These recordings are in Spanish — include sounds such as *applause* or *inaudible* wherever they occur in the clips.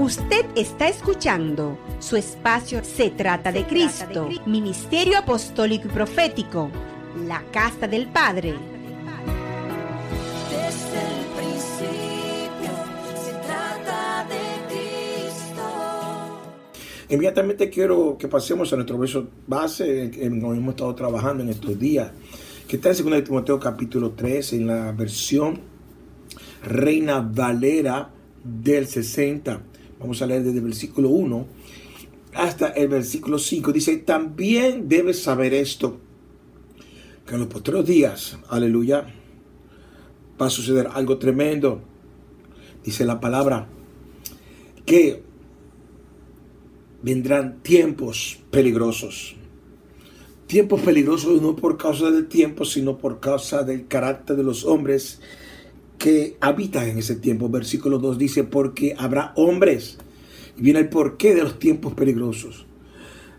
Usted está escuchando su espacio Se trata de Cristo, Ministerio Apostólico y Profético, la Casa del Padre. Desde el principio se trata de Cristo. Inmediatamente quiero que pasemos a nuestro verso base en que hemos estado trabajando en estos días, que está en 2 Timoteo capítulo 3, en la versión Reina Valera del 60. Vamos a leer desde el versículo 1 hasta el versículo 5. Dice, también debes saber esto, que en los posteriores días, aleluya, va a suceder algo tremendo. Dice la palabra, que vendrán tiempos peligrosos. Tiempos peligrosos no por causa del tiempo, sino por causa del carácter de los hombres que habitan en ese tiempo. Versículo 2 dice, porque habrá hombres. Y viene el porqué de los tiempos peligrosos.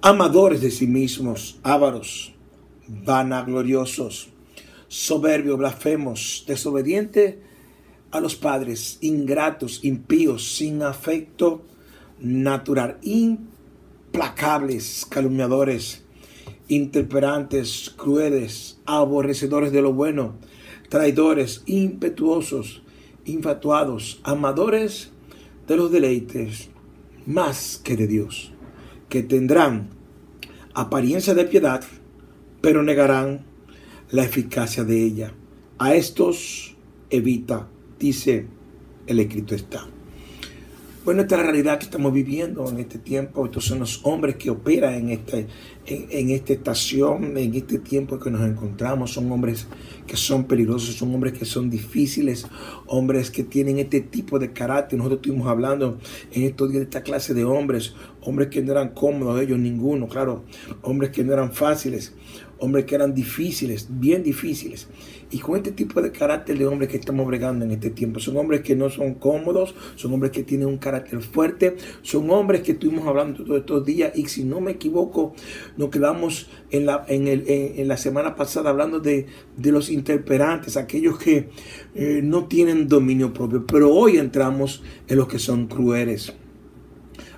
Amadores de sí mismos, ávaros, vanagloriosos, soberbios, blasfemos, desobedientes a los padres, ingratos, impíos, sin afecto natural, implacables, calumniadores, intemperantes, crueles, aborrecedores de lo bueno, traidores, impetuosos, infatuados, amadores de los deleites, más que de Dios, que tendrán apariencia de piedad, pero negarán la eficacia de ella. A estos evita, dice el escrito está. Bueno, esta es la realidad que estamos viviendo en este tiempo. Estos son los hombres que operan en, este, en, esta estación, en este tiempo que nos encontramos. Son hombres que son peligrosos, son hombres que son difíciles, hombres que tienen este tipo de carácter. Nosotros estuvimos hablando en estos días de esta clase de hombres, hombres que no eran cómodos, ellos ninguno, claro, hombres que no eran fáciles, hombres que eran difíciles, bien difíciles. Y con este tipo de carácter de hombres que estamos bregando en este tiempo, son hombres que no son cómodos, son hombres que tienen un carácter fuerte, son hombres que estuvimos hablando todos estos días y si no me equivoco, nos quedamos en la, en el, en, la semana pasada hablando de, de los interperantes, aquellos que eh, no tienen dominio propio, pero hoy entramos en los que son crueles.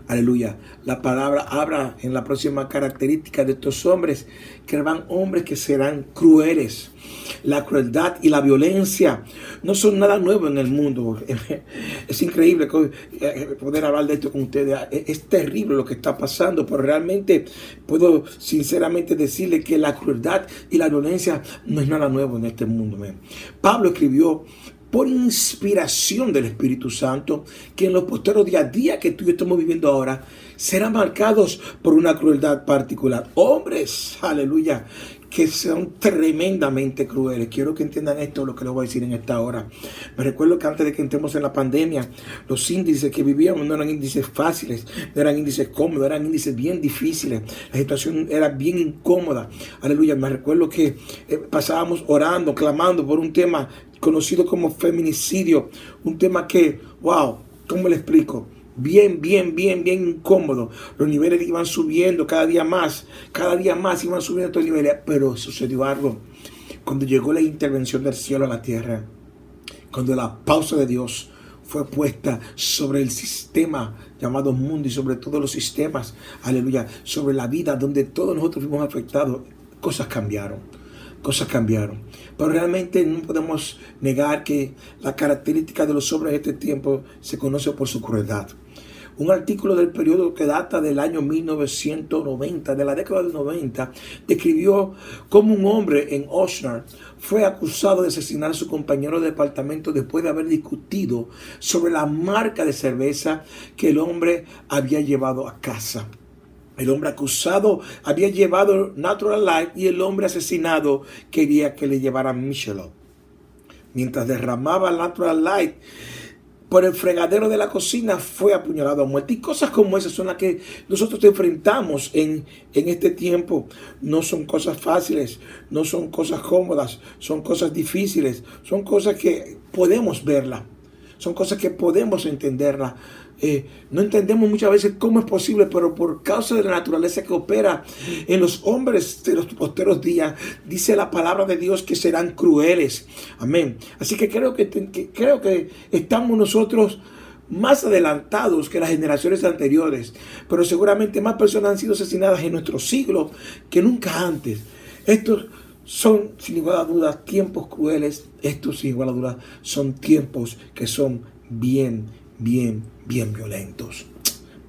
Aleluya. La palabra habla en la próxima característica de estos hombres, que serán hombres que serán crueles. La crueldad y la violencia no son nada nuevo en el mundo. *laughs* Es increíble eh, poder hablar de esto con ustedes. Es terrible lo que está pasando, pero realmente puedo sinceramente decirle que la crueldad y la violencia no es nada nuevo en este mundo. man. Pablo escribió por inspiración del Espíritu Santo, que en los posteros día a día que tú y yo estamos viviendo ahora, serán marcados por una crueldad particular. Hombres, aleluya, que son tremendamente crueles. Quiero que entiendan esto, lo que les voy a decir en esta hora. Me recuerdo que antes de que entremos en la pandemia, los índices que vivíamos no eran índices fáciles, no eran índices cómodos, eran índices bien difíciles. La situación era bien incómoda. Aleluya, me recuerdo que eh, pasábamos orando, clamando por un tema conocido como feminicidio, un tema que, wow, ¿cómo le explico? Bien, bien, bien, bien incómodo. Los niveles iban subiendo cada día más, cada día más iban subiendo estos niveles, pero sucedió algo. Cuando llegó la intervención del cielo a la tierra, cuando la pausa de Dios fue puesta sobre el sistema llamado mundo y sobre todos los sistemas, aleluya, sobre la vida donde todos nosotros fuimos afectados, cosas cambiaron cosas cambiaron. Pero realmente no podemos negar que la característica de los hombres de este tiempo se conoce por su crueldad. Un artículo del periodo que data del año 1990, de la década del 90, describió cómo un hombre en Oshnar fue acusado de asesinar a su compañero de departamento después de haber discutido sobre la marca de cerveza que el hombre había llevado a casa. El hombre acusado había llevado Natural Light y el hombre asesinado quería que le llevaran Michelob. Mientras derramaba Natural Light por el fregadero de la cocina, fue apuñalado a muerte. Y cosas como esas son las que nosotros enfrentamos en, en este tiempo. No son cosas fáciles, no son cosas cómodas, son cosas difíciles, son cosas que podemos verlas, son cosas que podemos entenderlas. Eh, no entendemos muchas veces cómo es posible, pero por causa de la naturaleza que opera en los hombres de los posteros días, dice la palabra de Dios que serán crueles. Amén. Así que creo que, que- creo que estamos nosotros más adelantados que las generaciones anteriores, pero seguramente más personas han sido asesinadas en nuestro siglo que nunca antes. Estos son, sin igual a dudas, tiempos crueles. Estos, sin igual a dudas, son tiempos que son bien, bien, bien violentos.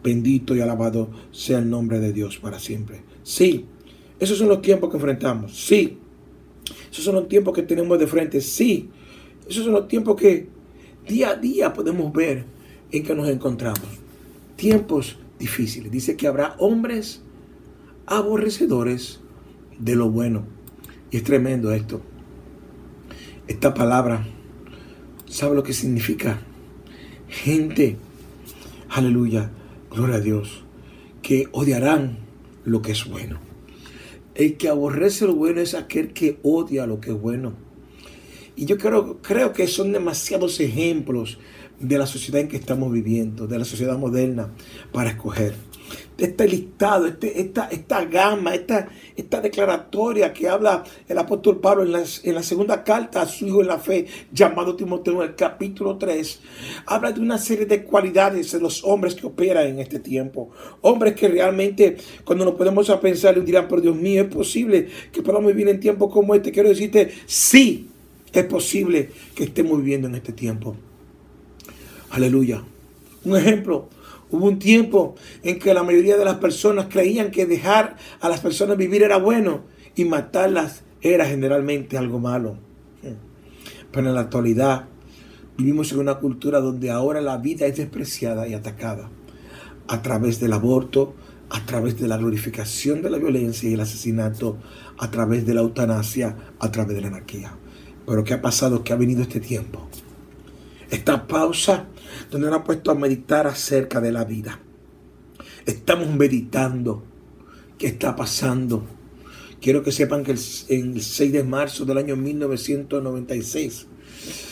Bendito y alabado sea el nombre de Dios para siempre. Sí, esos son los tiempos que enfrentamos. Sí, esos son los tiempos que tenemos de frente. Sí, esos son los tiempos que día a día podemos ver en que nos encontramos. Tiempos difíciles. Dice que habrá hombres aborrecedores de lo bueno. Y es tremendo esto. Esta palabra, ¿sabe lo que significa? Gente, aleluya, gloria a Dios, que odiarán lo que es bueno. El que aborrece lo bueno es aquel que odia lo que es bueno. Y yo creo, creo que son demasiados ejemplos de la sociedad en que estamos viviendo, de la sociedad moderna, para escoger. Este listado, este, esta, esta gama, esta, esta declaratoria que habla el apóstol Pablo en la, en la segunda carta a su hijo en la fe, llamado Timoteo, en el capítulo 3, habla de una serie de cualidades de los hombres que operan en este tiempo. Hombres que realmente, cuando nos podemos a pensar, dirán, pero Dios mío, es posible que podamos vivir en tiempos como este. Quiero decirte, sí, es posible que estemos viviendo en este tiempo. Aleluya. Un ejemplo, hubo un tiempo en que la mayoría de las personas creían que dejar a las personas vivir era bueno y matarlas era generalmente algo malo. Pero en la actualidad vivimos en una cultura donde ahora la vida es despreciada y atacada a través del aborto, a través de la glorificación de la violencia y el asesinato, a través de la eutanasia, a través de la anarquía. Pero ¿qué ha pasado? Que ha venido este tiempo. Esta pausa donde nos ha puesto a meditar acerca de la vida. Estamos meditando qué está pasando. Quiero que sepan que el, el 6 de marzo del año 1996,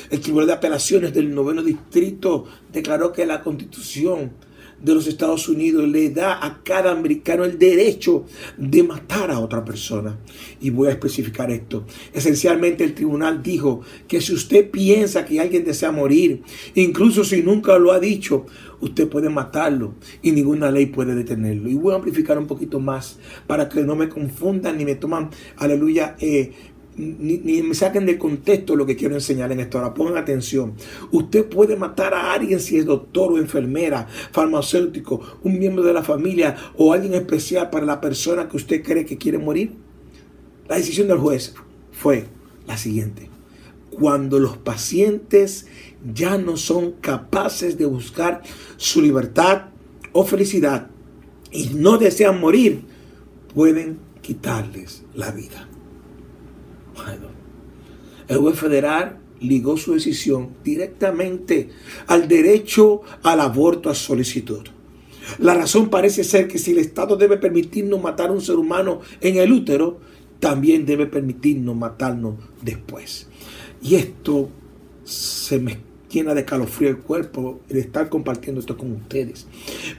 el Tribunal de Apelaciones del Noveno Distrito declaró que la Constitución de los Estados Unidos le da a cada americano el derecho de matar a otra persona. Y voy a especificar esto. Esencialmente el tribunal dijo que si usted piensa que alguien desea morir, incluso si nunca lo ha dicho, usted puede matarlo y ninguna ley puede detenerlo. Y voy a amplificar un poquito más para que no me confundan ni me toman, aleluya, eh, ni, me saquen de contexto lo que quiero enseñar en esto. Ahora pongan atención. Usted puede matar a alguien si es doctor o enfermera, farmacéutico, un miembro de la familia o alguien especial para la persona que usted cree que quiere morir. La decisión del juez fue la siguiente. Cuando los pacientes ya no son capaces de buscar su libertad o felicidad y no desean morir, pueden quitarles la vida. El juez federal ligó su decisión directamente al derecho al aborto a solicitud. La razón parece ser que si el Estado debe permitirnos matar a un ser humano en el útero, también debe permitirnos matarnos después. Y esto se me llena de calofrío el cuerpo de estar compartiendo esto con ustedes.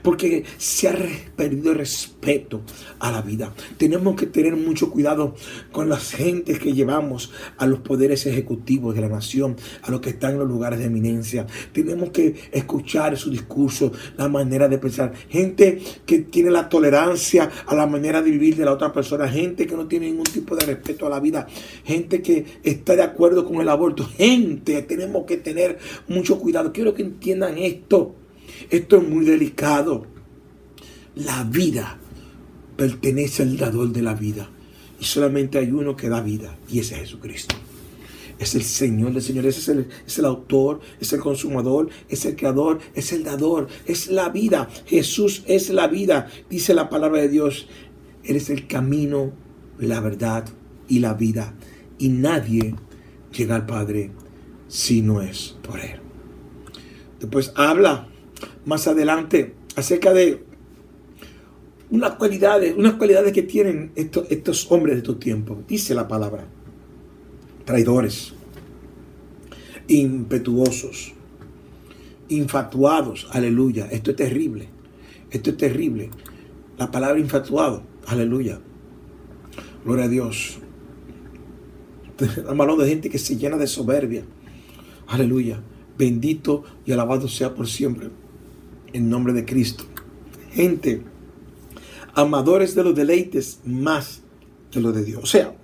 Porque se ha perdido el respeto a la vida. Tenemos que tener mucho cuidado con las gentes que llevamos a los poderes ejecutivos de la nación, a los que están en los lugares de eminencia. Tenemos que escuchar su discurso, la manera de pensar. Gente que tiene la tolerancia a la manera de vivir de la otra persona. Gente que no tiene ningún tipo de respeto a la vida. Gente que está de acuerdo con el aborto. Gente, tenemos que tener mucho cuidado. Quiero que entiendan esto. Esto es muy delicado. La vida pertenece al dador de la vida. Y solamente hay uno que da vida. Y ese es Jesucristo. Es el Señor de señores, es el, es el autor, es el consumador, es el creador, es el dador, es la vida. Jesús es la vida, dice la palabra de Dios. Él es el camino, la verdad y la vida. Y nadie llega al Padre si no es por Él. Después habla más adelante acerca de unas cualidades, unas cualidades que tienen estos, estos hombres de tu tiempo. Dice la palabra. Traidores, impetuosos, infatuados. Aleluya. Esto es terrible. Esto es terrible. La palabra infatuado. Aleluya. Gloria a Dios. *laughs* Estamos hablando de gente que se llena de soberbia. Aleluya Bendito y alabado sea por siempre. En nombre de Cristo. Gente, amadores de los deleites más que los de Dios. O sea,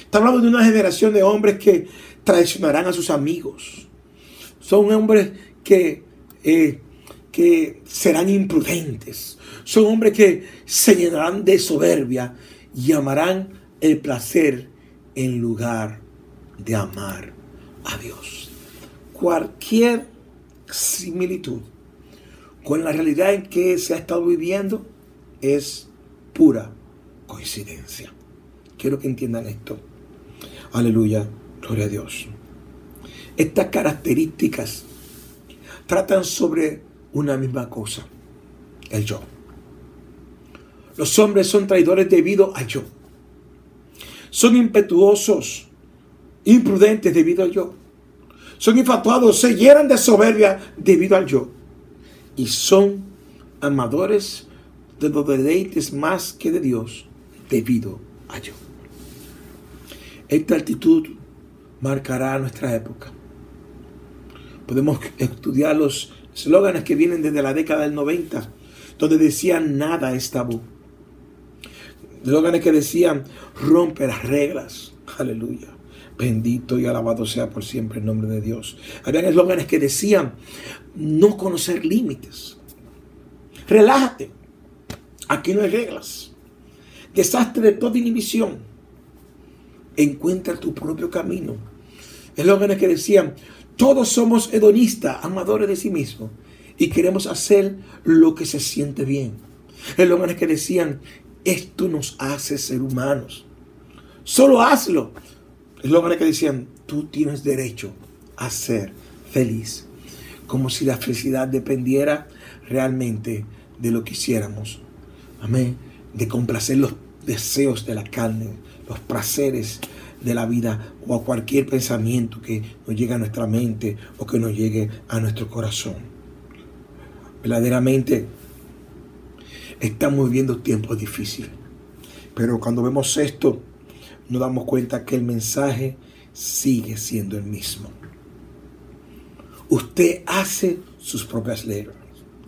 está hablando de una generación de hombres que traicionarán a sus amigos. Son hombres que, eh, que serán imprudentes. Son hombres que se llenarán de soberbia y amarán el placer en lugar de amar a Dios. Cualquier similitud con la realidad en que se ha estado viviendo es pura coincidencia. Quiero que entiendan esto. Aleluya, gloria a Dios. Estas características tratan sobre una misma cosa, el yo. Los hombres son traidores debido al yo. Son impetuosos, imprudentes debido al yo. Son infatuados, se llenan de soberbia debido al yo. Y son amadores de los deleites más que de Dios debido a yo. Esta actitud marcará nuestra época. Podemos estudiar los eslóganes que vienen desde la década del 90, donde decían nada es tabú. Eslóganes que decían rompe las reglas. Aleluya. Bendito y alabado sea por siempre el nombre de Dios. Habían eslóganes que decían no conocer límites. Relájate. Aquí no hay reglas. Desastre de toda inhibición. Encuentra tu propio camino. Eslóganes que decían, todos somos hedonistas, amadores de sí mismos, y queremos hacer lo que se siente bien. Eslóganes que decían, esto nos hace ser humanos. Solo hazlo. Eslóganes que decían, tú tienes derecho a ser feliz. Como si la felicidad dependiera realmente de lo que hiciéramos amén, de complacer los deseos de la carne, los placeres de la vida o a cualquier pensamiento que nos llegue a nuestra mente o que nos llegue a nuestro corazón. Verdaderamente estamos viviendo tiempos difíciles, pero cuando vemos esto nos damos cuenta que el mensaje sigue siendo el mismo. Usted hace sus propias leyes.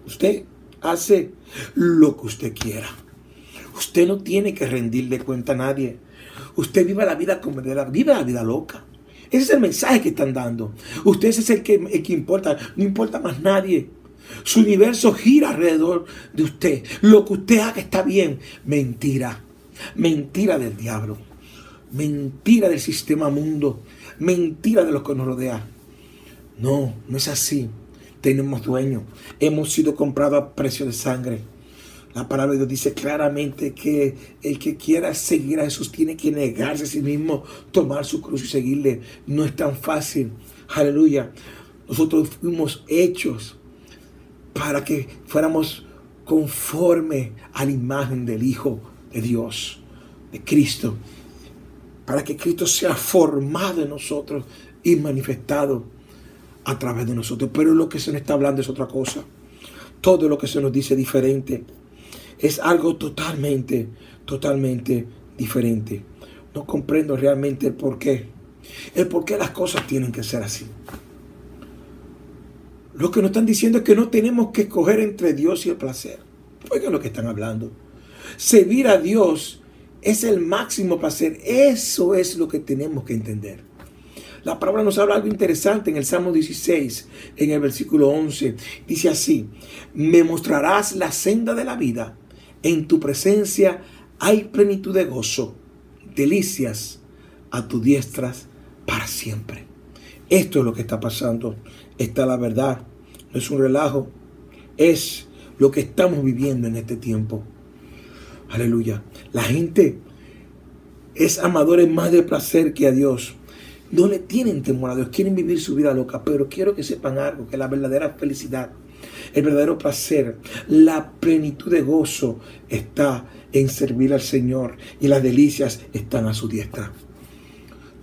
Usted hace lo que usted quiera. Usted no tiene que rendirle cuenta a nadie. Usted viva la vida como la, la vida loca. Ese es el mensaje que están dando. Usted es el que importa, no importa más nadie. Su universo gira alrededor de usted. Lo que usted haga está bien. Mentira. Mentira del diablo. Mentira del sistema mundo. Mentira de los que nos rodean. No, no es así tenemos dueño. Hemos sido comprados a precio de sangre. La palabra de Dios dice claramente que el que quiera seguir a Jesús tiene que negarse a sí mismo, tomar su cruz y seguirle. No es tan fácil. Aleluya. Nosotros fuimos hechos para que fuéramos conforme a la imagen del Hijo de Dios, de Cristo. Para que Cristo sea formado en nosotros y manifestado a través de nosotros. Pero lo que se nos está hablando es otra cosa. Todo lo que se nos dice diferente es algo totalmente, totalmente diferente. No comprendo realmente el por qué. El por qué las cosas tienen que ser así. Lo que nos están diciendo es que no tenemos que escoger entre Dios y el placer. Oigan lo que están hablando. Servir a Dios es el máximo placer. Eso es lo que tenemos que entender. La palabra nos habla algo interesante en el Salmo 16, en el versículo 11. Dice así, me mostrarás la senda de la vida. En tu presencia hay plenitud de gozo, delicias a tu diestras para siempre. Esto es lo que está pasando. Esta es la verdad. No es un relajo. Es lo que estamos viviendo en este tiempo. Aleluya. La gente es amadores más de placer que a Dios no le tienen temor a Dios, quieren vivir su vida loca, pero quiero que sepan algo, que la verdadera felicidad, el verdadero placer, la plenitud de gozo está en servir al Señor y las delicias están a su diestra.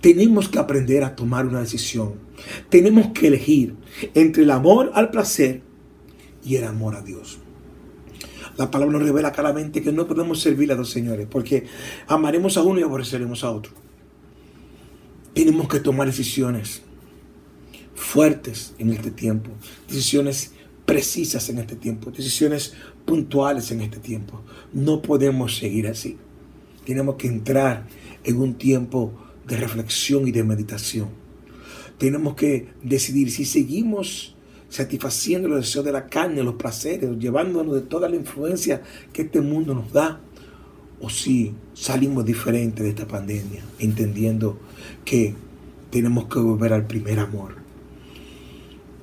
Tenemos que aprender a tomar una decisión. Tenemos que elegir entre el amor al placer y el amor a Dios. La palabra nos revela claramente que no podemos servir a dos señores, porque amaremos a uno y aborreceremos a otro tenemos que tomar decisiones fuertes en este tiempo, decisiones precisas en este tiempo, decisiones puntuales en este tiempo. No podemos seguir así. Tenemos que entrar en un tiempo de reflexión y de meditación. Tenemos que decidir si seguimos satisfaciendo los deseos de la carne, los placeres, llevándonos de toda la influencia que este mundo nos da, o si salimos diferentes de esta pandemia, entendiendo que tenemos que volver al primer amor.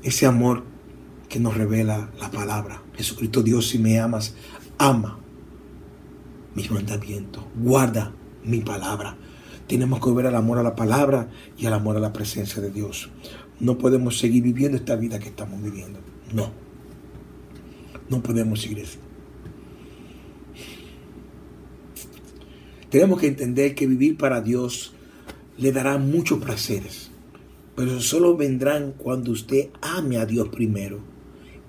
Ese amor que nos revela la palabra. Jesucristo Dios, si me amas, ama mis mandamientos, guarda mi palabra. Tenemos que volver al amor a la palabra y al amor a la presencia de Dios. No podemos seguir viviendo esta vida que estamos viviendo. No. No podemos seguir así. Tenemos que entender que vivir para Dios le dará muchos placeres, pero solo vendrán cuando usted ame a Dios primero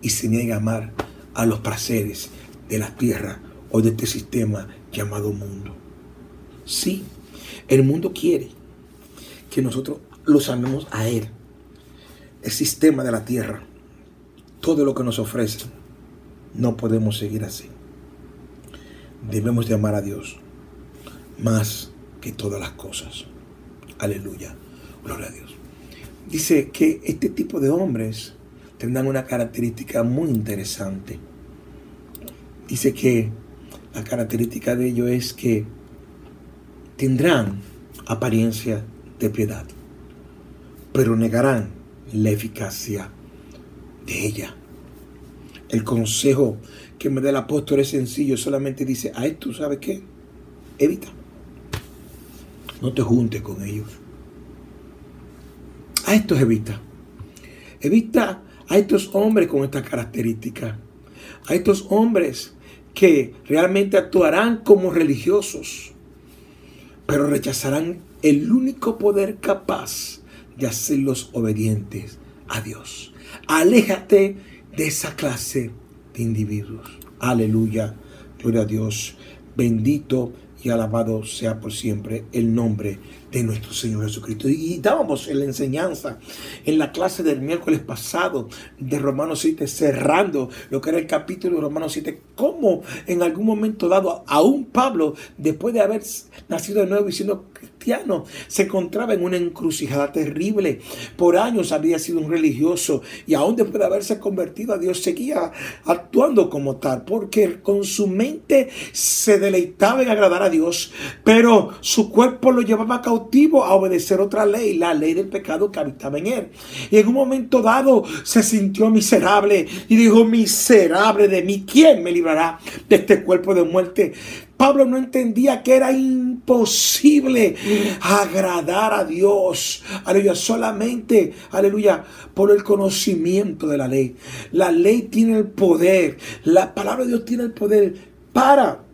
y se niegue a amar a los placeres de la tierra o de este sistema llamado mundo. Sí, el mundo quiere que nosotros los amemos a Él, el sistema de la tierra, todo lo que nos ofrece. No podemos seguir así. Debemos de amar a Dios más que todas las cosas. Aleluya. Gloria a Dios. Dice que este tipo de hombres tendrán una característica muy interesante. Dice que la característica de ellos es que tendrán apariencia de piedad, pero negarán la eficacia de ella. El consejo que me da el apóstol es sencillo, solamente dice, a esto, ¿sabes qué? Evita. No te juntes con ellos. A estos evita. Evita a estos hombres con esta característica. A estos hombres que realmente actuarán como religiosos, pero rechazarán el único poder capaz de hacerlos obedientes a Dios. Aléjate de esa clase de individuos. Aleluya. Gloria a Dios. Bendito y alabado sea por siempre el nombre de nuestro Señor Jesucristo. Y dábamos en la enseñanza, en la clase del miércoles pasado de Romanos 7, cerrando lo que era el capítulo de Romanos 7, cómo en algún momento dado, aún Pablo, después de haber nacido de nuevo y siendo cristiano, se encontraba en una encrucijada terrible. Por años había sido un religioso y aún después de haberse convertido a Dios, seguía actuando como tal, porque con su mente se deleitaba en agradar a Dios, pero su cuerpo lo llevaba a obedecer otra ley, la ley del pecado que habitaba en él. Y en un momento dado se sintió miserable y dijo, miserable de mí, ¿quién me librará de este cuerpo de muerte? Pablo no entendía que era imposible agradar a Dios. Aleluya. Solamente, aleluya, por el conocimiento de la ley. La ley tiene el poder. La palabra de Dios tiene el poder para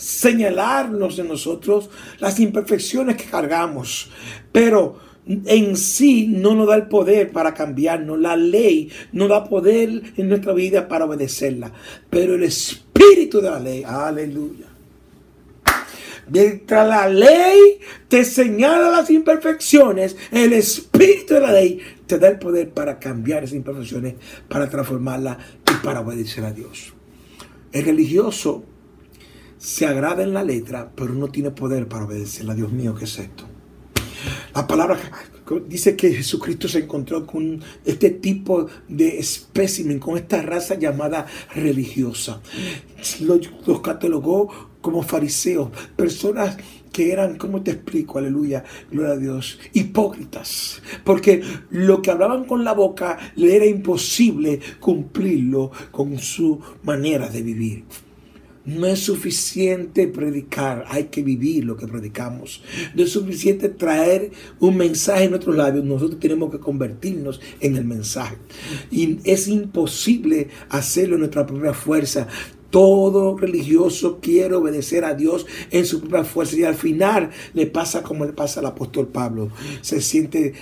señalarnos de nosotros las imperfecciones que cargamos. Pero en sí no nos da el poder para cambiarnos. La ley no da poder en nuestra vida para obedecerla. Pero el espíritu de la ley, aleluya. Mientras la ley te señala las imperfecciones, el espíritu de la ley te da el poder para cambiar esas imperfecciones, para transformarlas y para obedecer a Dios. El religioso se agrada en la letra, pero no tiene poder para obedecerla. Dios mío, ¿qué es esto? La palabra dice que Jesucristo se encontró con este tipo de espécimen, con esta raza llamada religiosa. Los, catalogó como fariseos, personas que eran, ¿cómo te explico? Aleluya, gloria a Dios, hipócritas, porque lo que hablaban con la boca le era imposible cumplirlo con su manera de vivir. No es suficiente predicar, hay que vivir lo que predicamos. No es suficiente traer un mensaje en nuestros labios, nosotros tenemos que convertirnos en el mensaje. Y es imposible hacerlo en nuestra propia fuerza. Todo religioso quiere obedecer a Dios en su propia fuerza y al final le pasa como le pasa al apóstol Pablo. Se siente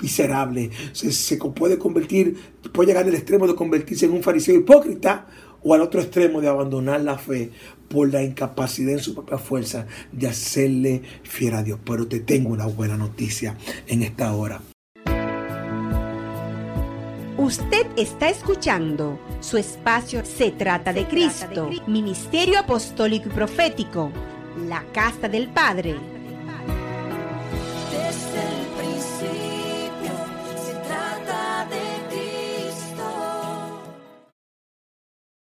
miserable, se, se puede convertir, puede llegar al extremo de convertirse en un fariseo hipócrita o al otro extremo de abandonar la fe por la incapacidad en su propia fuerza de hacerle fiel a Dios. Pero te tengo una buena noticia en esta hora. Usted está escuchando su espacio Se trata de Cristo, Ministerio Apostólico y Profético, la Casa del Padre.